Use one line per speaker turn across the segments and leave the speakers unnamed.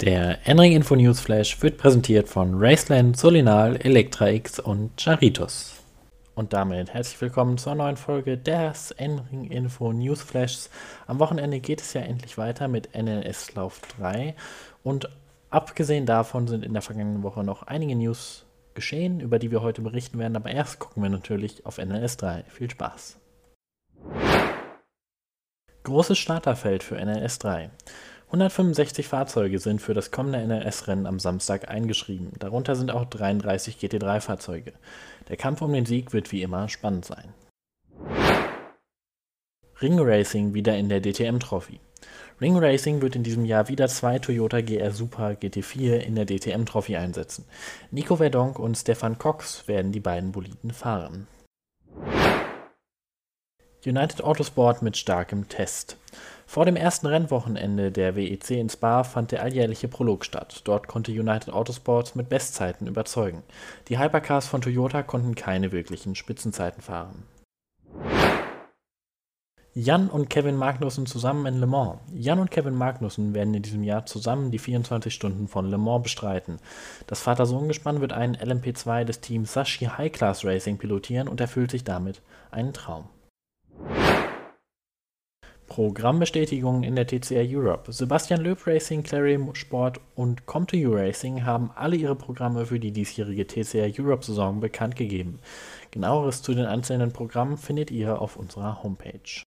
Der N-Ring Info News Flash wird präsentiert von Raceland, Solinal, Elektra X und Charitos. Und damit herzlich willkommen zur neuen Folge des N-Ring Info News Flashs. Am Wochenende geht es ja endlich weiter mit NLS Lauf 3 und abgesehen davon sind in der vergangenen Woche noch einige News geschehen, über die wir heute berichten werden, aber erst gucken wir natürlich auf NLS 3. Viel Spaß! Großes Starterfeld für NLS 3. 165 Fahrzeuge sind für das kommende NRS-Rennen am Samstag eingeschrieben, darunter sind auch 33 GT3-Fahrzeuge. Der Kampf um den Sieg wird wie immer spannend sein. Ring Racing wieder in der DTM Trophy. Ring Racing wird in diesem Jahr wieder zwei Toyota GR Super GT4 in der DTM Trophy einsetzen. Nico Verdonk und Stefan Cox werden die beiden Boliden fahren. United Autosport mit starkem Test. Vor dem ersten Rennwochenende der WEC in Spa fand der alljährliche Prolog statt. Dort konnte United Autosport mit Bestzeiten überzeugen. Die Hypercars von Toyota konnten keine wirklichen Spitzenzeiten fahren. Jan und Kevin Magnussen zusammen in Le Mans. Jan und Kevin Magnussen werden in diesem Jahr zusammen die 24 Stunden von Le Mans bestreiten. Das Vater-Sohn-Gespann wird einen LMP2 des Teams Sashi High Class Racing pilotieren und erfüllt sich damit einen Traum. Programmbestätigungen in der TCR Europe. Sebastian Loeb Racing, Clary Sport und Come2U Racing haben alle ihre Programme für die diesjährige TCR Europe Saison bekannt gegeben. Genaueres zu den einzelnen Programmen findet ihr auf unserer Homepage.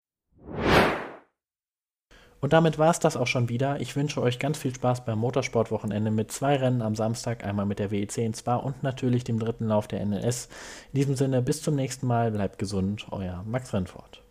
Und damit war es das auch schon wieder. Ich wünsche euch ganz viel Spaß beim Motorsportwochenende mit zwei Rennen am Samstag, einmal mit der WEC in Spa und natürlich dem dritten Lauf der NLS. In diesem Sinne, bis zum nächsten Mal, bleibt gesund, euer Max Rennfort.